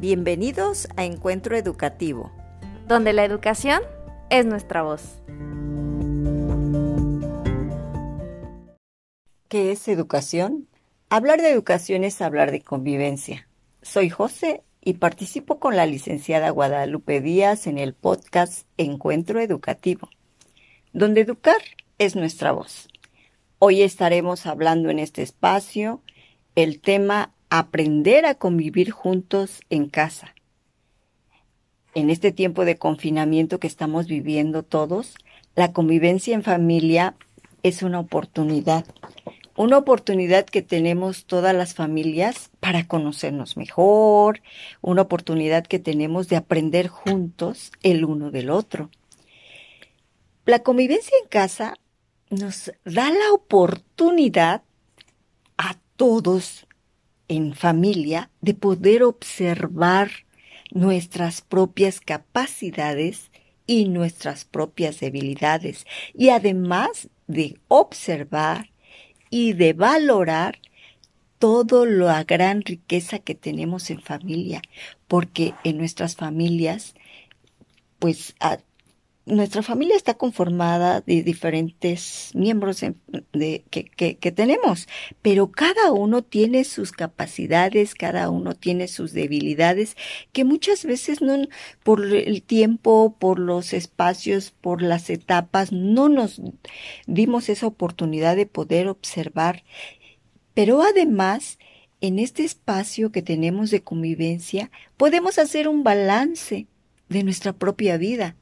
Bienvenidos a Encuentro Educativo, donde la educación es nuestra voz. ¿Qué es educación? Hablar de educación es hablar de convivencia. Soy José y participo con la licenciada Guadalupe Díaz en el podcast Encuentro Educativo, donde educar es nuestra voz. Hoy estaremos hablando en este espacio el tema aprender a convivir juntos en casa. En este tiempo de confinamiento que estamos viviendo todos, la convivencia en familia es una oportunidad, una oportunidad que tenemos todas las familias para conocernos mejor, una oportunidad que tenemos de aprender juntos el uno del otro. La convivencia en casa nos da la oportunidad a todos en familia de poder observar nuestras propias capacidades y nuestras propias debilidades. Y además de observar y de valorar toda la gran riqueza que tenemos en familia, porque en nuestras familias, pues nuestra familia está conformada de diferentes miembros de, que, tenemos, pero cada uno tiene sus capacidades, cada uno tiene sus debilidades, que muchas veces no, por el tiempo, por los espacios, por las etapas, no nos dimos esa oportunidad de poder observar. Pero además, en este espacio que tenemos de convivencia, podemos hacer un balance de nuestra propia vida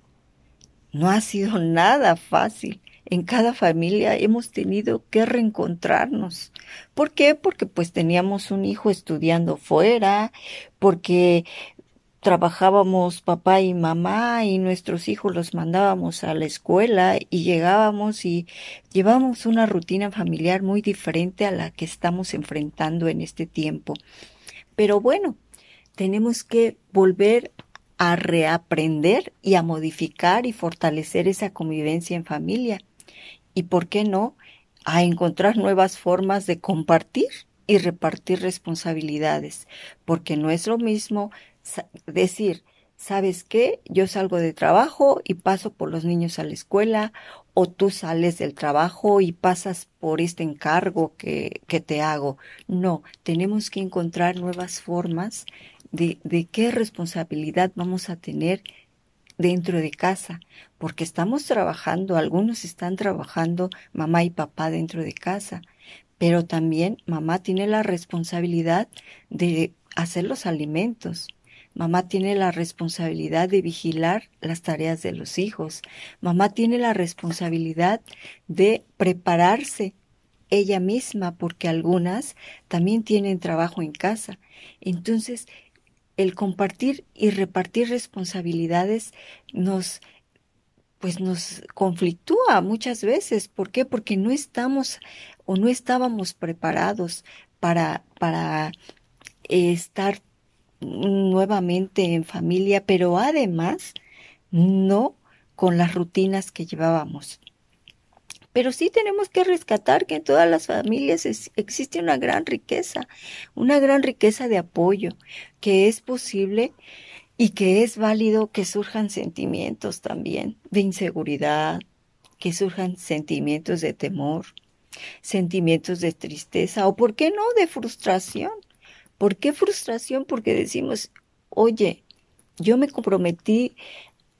no ha sido nada fácil. En cada familia hemos tenido que reencontrarnos. ¿Por qué? Porque pues teníamos un hijo estudiando fuera, porque trabajábamos papá y mamá y nuestros hijos los mandábamos a la escuela y llegábamos y llevábamos una rutina familiar muy diferente a la que estamos enfrentando en este tiempo. Pero bueno, tenemos que volver a reaprender y a modificar y fortalecer esa convivencia en familia. Y por qué no, a encontrar nuevas formas de compartir y repartir responsabilidades, porque no es lo mismo decir, ¿sabes qué? Yo salgo de trabajo y paso por los niños a la escuela, o tú sales del trabajo y pasas por este encargo que, que te hago. No, tenemos que encontrar nuevas formas de, qué responsabilidad vamos a tener dentro de casa, porque estamos trabajando, algunos están trabajando mamá y papá dentro de casa, pero también mamá tiene la responsabilidad de hacer los alimentos. Mamá tiene la responsabilidad de vigilar las tareas de los hijos. Mamá tiene la responsabilidad de prepararse ella misma, porque algunas también tienen trabajo en casa. Entonces, el compartir y repartir responsabilidades nos pues nos conflictúa muchas veces. ¿Por qué? Porque no estamos o no estábamos preparados para, para estar nuevamente en familia, pero además no con las rutinas que llevábamos. Pero sí tenemos que rescatar que en todas las familias existe una gran riqueza, una gran riqueza de apoyo, que es posible y que es válido que surjan sentimientos también de inseguridad, que surjan sentimientos de temor, sentimientos de tristeza o, ¿por qué no?, de frustración. ¿Por qué frustración? Porque decimos, oye, yo me comprometí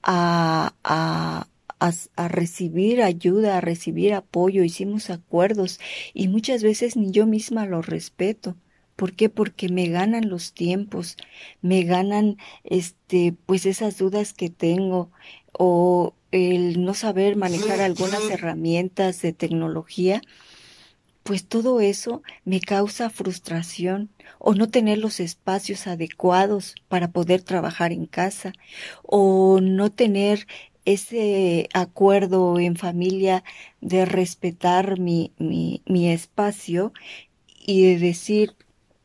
a, a, a, recibir ayuda, a recibir apoyo, hicimos acuerdos y muchas veces ni yo misma lo respeto. ¿Por qué? Porque me ganan los tiempos, me ganan este pues esas dudas que tengo o el no saber manejar algunas herramientas de tecnología, pues todo eso me causa frustración o no tener los espacios adecuados para poder trabajar en casa o no tener ese acuerdo en familia de respetar mi, mi, espacio y de decir,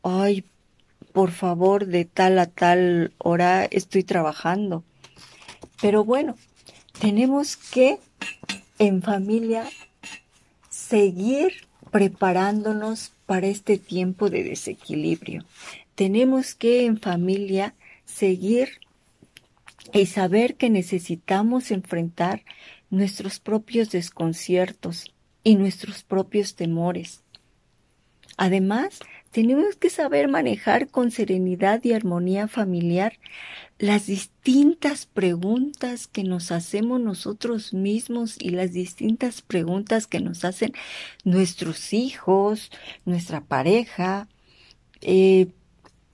ay, por favor, de tal a tal hora estoy trabajando. Pero bueno, tenemos que en familia seguir preparándonos para este tiempo de desequilibrio. Tenemos que en familia seguir y saber que necesitamos enfrentar nuestros propios desconciertos y nuestros propios temores. Además, tenemos que saber manejar con serenidad y armonía familiar las distintas preguntas que nos hacemos nosotros mismos y las distintas preguntas que nos hacen nuestros hijos, nuestra pareja, eh,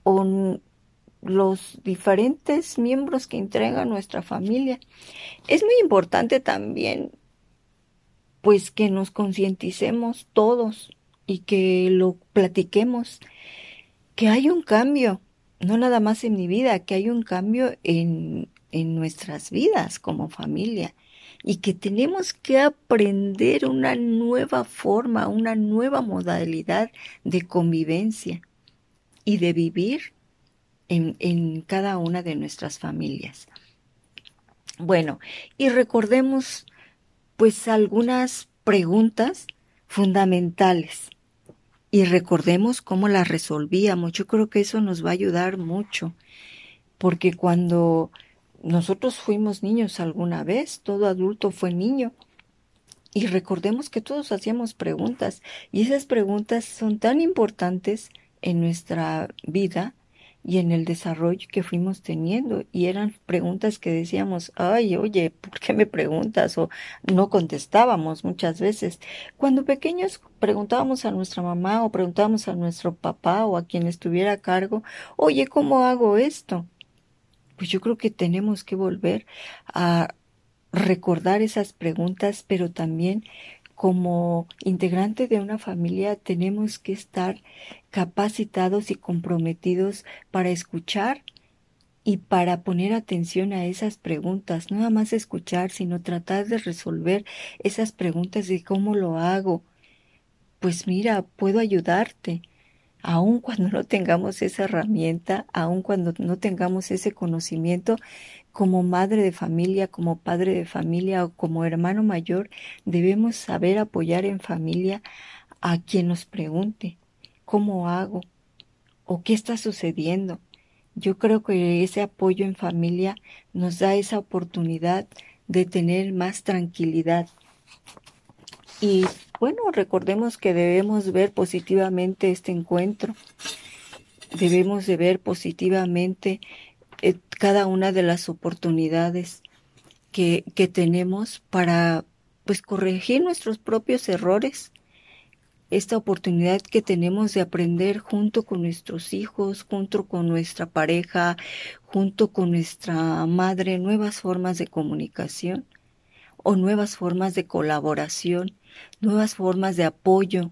o los diferentes miembros que entrega nuestra familia. Es muy importante también, pues, que nos concienticemos todos y que lo platiquemos, que hay un cambio, no nada más en mi vida, que hay un cambio en, en nuestras vidas como familia y que tenemos que aprender una nueva forma, una nueva modalidad de convivencia y de vivir en, cada una de nuestras familias. Bueno, y recordemos pues algunas preguntas fundamentales y recordemos cómo las resolvíamos. Yo creo que eso nos va a ayudar mucho, porque cuando nosotros fuimos niños alguna vez, todo adulto fue niño, y recordemos que todos hacíamos preguntas, y esas preguntas son tan importantes en nuestra vida y en el desarrollo que fuimos teniendo. Y eran preguntas que decíamos, ay, oye, ¿por qué me preguntas? O no contestábamos muchas veces. Cuando pequeños preguntábamos a nuestra mamá o preguntábamos a nuestro papá o a quien estuviera a cargo, oye, ¿cómo hago esto? Pues yo creo que tenemos que volver a recordar esas preguntas, pero también como integrante de una familia tenemos que estar capacitados y comprometidos para escuchar y para poner atención a esas preguntas, no nada más escuchar, sino tratar de resolver esas preguntas de cómo lo hago. Pues mira, puedo ayudarte, aun cuando no tengamos esa herramienta, aun cuando no tengamos ese conocimiento, como madre de familia, como padre de familia o como hermano mayor, debemos saber apoyar en familia a quien nos pregunte cómo hago o qué está sucediendo. Yo creo que ese apoyo en familia nos da esa oportunidad de tener más tranquilidad. Y bueno, recordemos que debemos ver positivamente este encuentro. Debemos de ver positivamente eh, cada una de las oportunidades que, que tenemos para pues corregir nuestros propios errores esta oportunidad que tenemos de aprender junto con nuestros hijos, junto con nuestra pareja, junto con nuestra madre, nuevas formas de comunicación o nuevas formas de colaboración, nuevas formas de apoyo,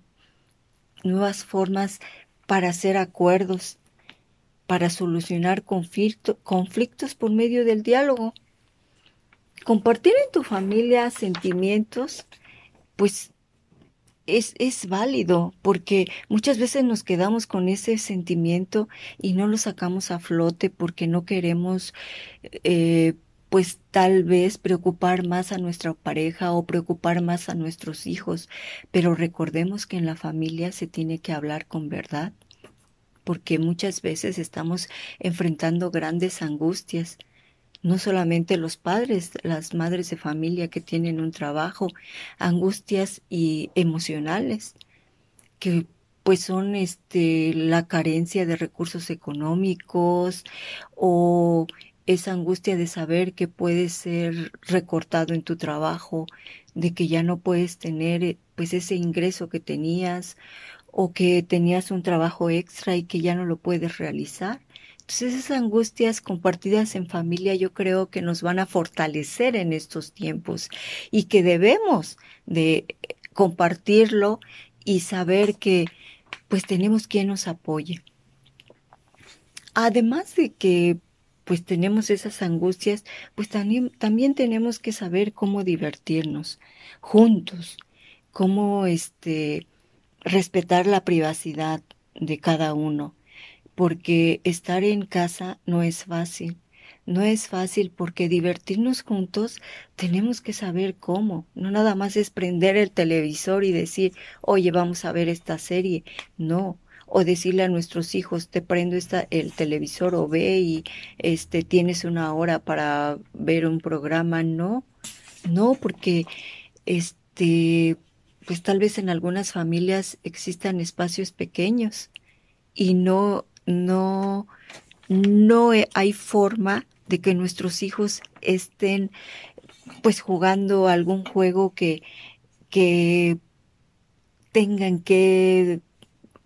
nuevas formas para hacer acuerdos, para solucionar conflictos por medio del diálogo. Compartir en tu familia sentimientos, pues es, es, válido, porque muchas veces nos quedamos con ese sentimiento y no lo sacamos a flote porque no queremos, eh, pues tal vez preocupar más a nuestra pareja o preocupar más a nuestros hijos, pero recordemos que en la familia se tiene que hablar con verdad porque muchas veces estamos enfrentando grandes angustias. No solamente los padres, las madres de familia que tienen un trabajo, angustias y emocionales, que pues son este la carencia de recursos económicos o esa angustia de saber que puedes ser recortado en tu trabajo, de que ya no puedes tener pues ese ingreso que tenías o que tenías un trabajo extra y que ya no lo puedes realizar. Entonces esas angustias compartidas en familia yo creo que nos van a fortalecer en estos tiempos y que debemos de compartirlo y saber que pues tenemos quien nos apoye. Además de que pues tenemos esas angustias, pues también, también tenemos que saber cómo divertirnos juntos, cómo este respetar la privacidad de cada uno, porque estar en casa no es fácil. No es fácil porque divertirnos juntos tenemos que saber cómo. No nada más es prender el televisor y decir, oye, vamos a ver esta serie. No. o decirle a nuestros hijos, te prendo esta, el televisor o ve y este, tienes una hora para ver un programa. No, no, porque este, pues tal vez en algunas familias existan espacios pequeños y no, no, no hay forma de que nuestros hijos estén pues jugando algún juego que, que tengan que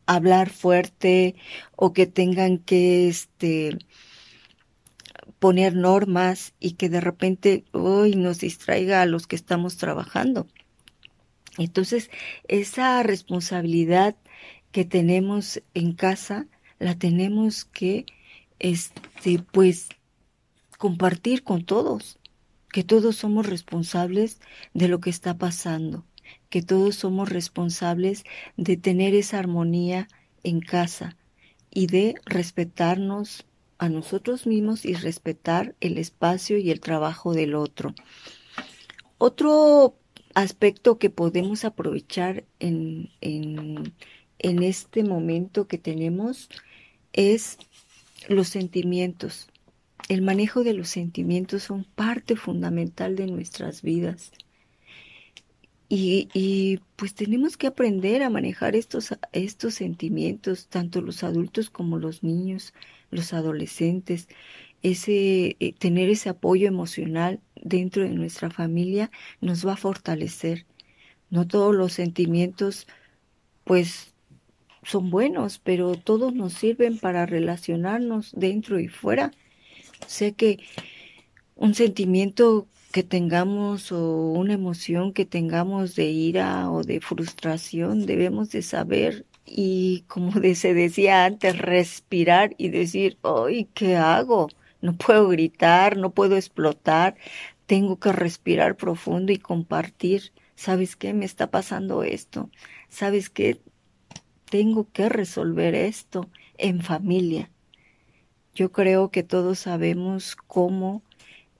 hablar fuerte o que tengan que este poner normas y que de repente hoy nos distraiga a los que estamos trabajando. Entonces, esa responsabilidad que tenemos en casa la tenemos que este pues compartir con todos, que todos somos responsables de lo que está pasando, que todos somos responsables de tener esa armonía en casa y de respetarnos a nosotros mismos y respetar el espacio y el trabajo del otro. Otro aspecto que podemos aprovechar en, en, en este momento que tenemos es los sentimientos. El manejo de los sentimientos son parte fundamental de nuestras vidas. Y, y, pues tenemos que aprender a manejar estos, estos sentimientos, tanto los adultos como los niños, los adolescentes. Ese, eh, tener ese apoyo emocional dentro de nuestra familia nos va a fortalecer. No todos los sentimientos, pues son buenos, pero todos nos sirven para relacionarnos dentro y fuera. Sé que un sentimiento que tengamos o una emoción que tengamos de ira o de frustración, debemos de saber y como se decía antes, respirar y decir, ¡ay, qué hago! No puedo gritar, no puedo explotar, tengo que respirar profundo y compartir. ¿Sabes qué? Me está pasando esto. ¿Sabes qué? Tengo que resolver esto en familia. Yo creo que todos sabemos cómo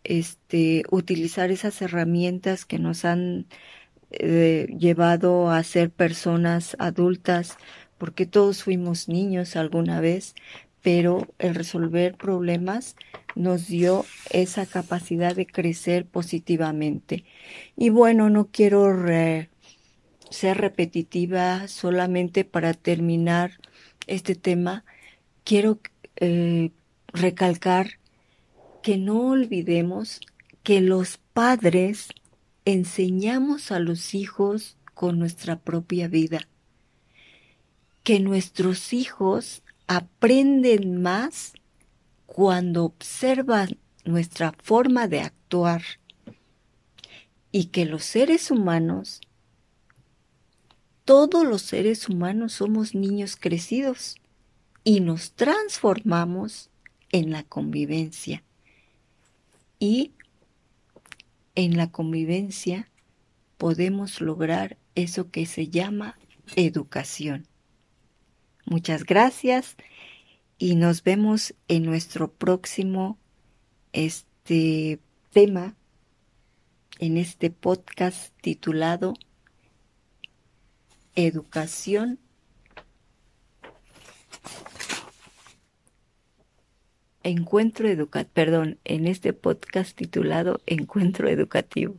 este, utilizar esas herramientas que nos han eh, llevado a ser personas adultas, porque todos fuimos niños alguna vez, pero el resolver problemas nos dio esa capacidad de crecer positivamente. Y bueno, no quiero ser repetitiva solamente para terminar este tema, quiero eh, recalcar que no olvidemos que los padres enseñamos a los hijos con nuestra propia vida, que nuestros hijos aprenden más cuando observan nuestra forma de actuar y que los seres humanos todos los seres humanos somos niños crecidos y nos transformamos en la convivencia. Y en la convivencia podemos lograr eso que se llama educación. Muchas gracias y nos vemos en nuestro próximo este tema en este podcast titulado educación encuentro educativo, perdón, en este podcast titulado Encuentro Educativo.